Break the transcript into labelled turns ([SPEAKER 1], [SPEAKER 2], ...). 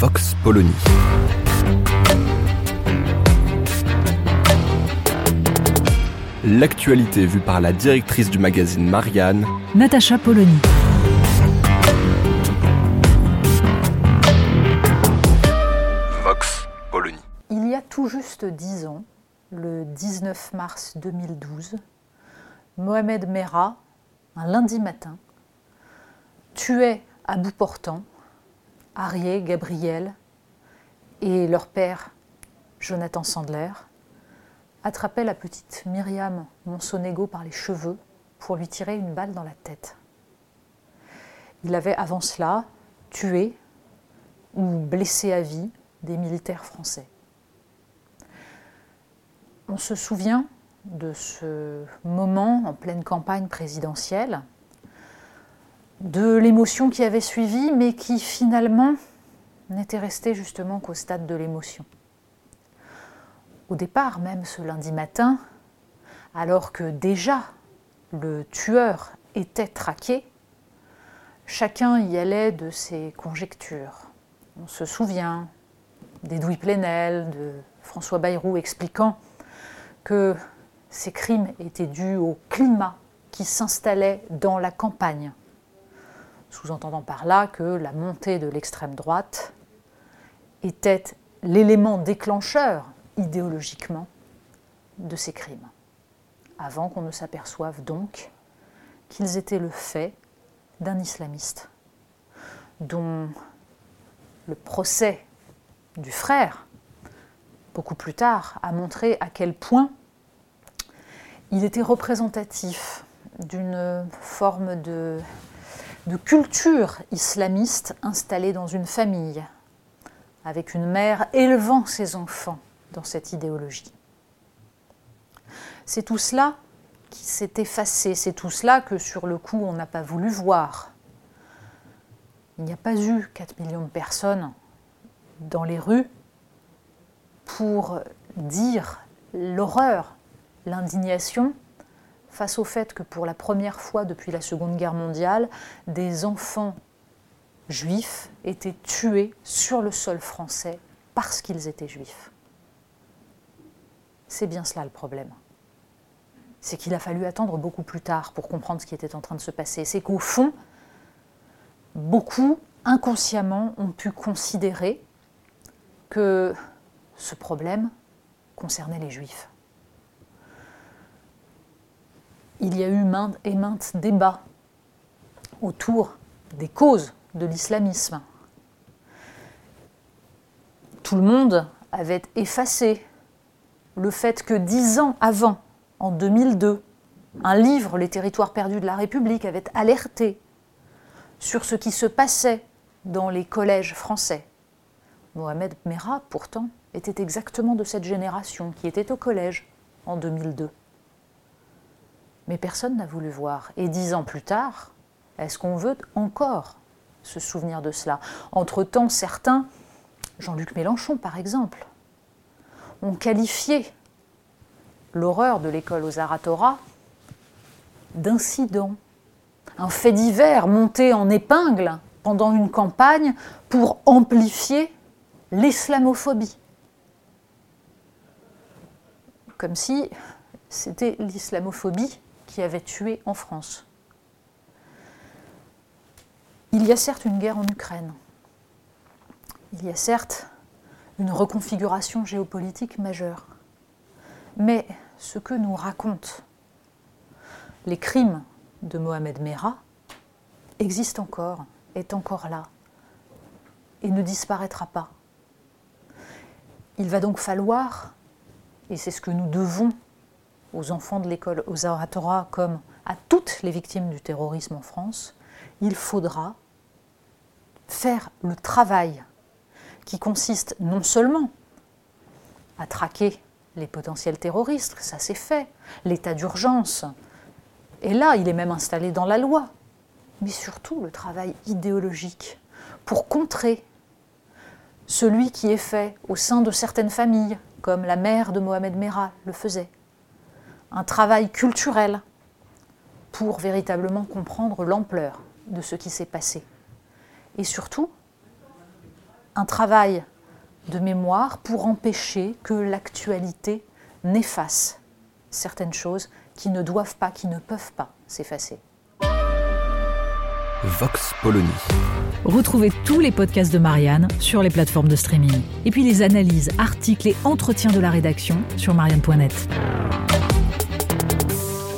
[SPEAKER 1] Vox Polony. L'actualité vue par la directrice du magazine Marianne,
[SPEAKER 2] Natacha Polony.
[SPEAKER 1] Vox Polony.
[SPEAKER 3] Il y a tout juste dix ans, le 19 mars 2012, Mohamed Merah, un lundi matin, tuait à bout portant Arié, Gabriel et leur père, Jonathan Sandler, attrapait la petite Myriam Monsonego par les cheveux pour lui tirer une balle dans la tête. Il avait avant cela tué ou blessé à vie des militaires français. On se souvient de ce moment en pleine campagne présidentielle, de l'émotion qui avait suivi, mais qui finalement n'était restée justement qu'au stade de l'émotion. Au départ, même ce lundi matin, alors que déjà le tueur était traqué, chacun y allait de ses conjectures. On se souvient d'Edoui Plenel, de François Bayrou expliquant que ces crimes étaient dus au climat qui s'installait dans la campagne, sous-entendant par là que la montée de l'extrême droite était l'élément déclencheur idéologiquement de ces crimes, avant qu'on ne s'aperçoive donc qu'ils étaient le fait d'un islamiste, dont le procès du frère, beaucoup plus tard, a montré à quel point il était représentatif d'une forme de, de, culture islamiste installée dans une famille, avec une mère élevant ses enfants dans cette idéologie. C'est tout cela qui s'est effacé, c'est tout cela que sur le coup on n'a pas voulu voir. Il n'y a pas eu 4 millions de personnes dans les rues pour dire l'horreur, l'indignation face au fait que pour la première fois depuis la Seconde Guerre mondiale, des enfants juifs étaient tués sur le sol français parce qu'ils étaient juifs. C'est bien cela le problème. C'est qu'il a fallu attendre beaucoup plus tard pour comprendre ce qui était en train de se passer. C'est qu'au fond, beaucoup, inconsciemment, ont pu considérer que ce problème concernait les juifs. Il y a eu maintes et maintes débats autour des causes de l'islamisme. Tout le monde avait effacé le fait que dix ans avant, en 2002, un livre, Les territoires perdus de la République, avait alerté sur ce qui se passait dans les collèges français. Mohamed Merah, pourtant, était exactement de cette génération qui était au collège en 2002. Mais personne n'a voulu voir. Et dix ans plus tard, est-ce qu'on veut encore se souvenir de cela? Entre-temps, certains, Jean-Luc Mélenchon par exemple, ont qualifié l'horreur de l'école aux Aratora d'incident, un fait divers monté en épingle pendant une campagne pour amplifier l'islamophobie. Comme si c'était l'islamophobie qui avait tué en France. Il y a certes une guerre en Ukraine. Il y a certes une reconfiguration géopolitique majeure. Mais ce que nous racontent les crimes de Mohamed Merah existent encore, est encore là, et ne disparaîtra pas. Il va donc falloir, et c'est ce que nous devons aux enfants de l'école, aux oratoras, comme à toutes les victimes du terrorisme en France, il faudra faire le travail qui consiste non seulement à traquer les potentiels terroristes, ça c'est fait, l'état d'urgence, et là il est même installé dans la loi, mais surtout le travail idéologique pour contrer celui qui est fait au sein de certaines familles, comme la mère de Mohamed Merah le faisait. Un travail culturel pour véritablement comprendre l'ampleur de ce qui s'est passé. Et surtout, un travail de mémoire pour empêcher que l'actualité n'efface certaines choses qui ne doivent pas, qui ne peuvent pas s'effacer.
[SPEAKER 1] Vox Polony.
[SPEAKER 2] Retrouvez tous les podcasts de Marianne sur les plateformes de streaming. Et puis les analyses, articles et entretiens de la rédaction sur marianne.net.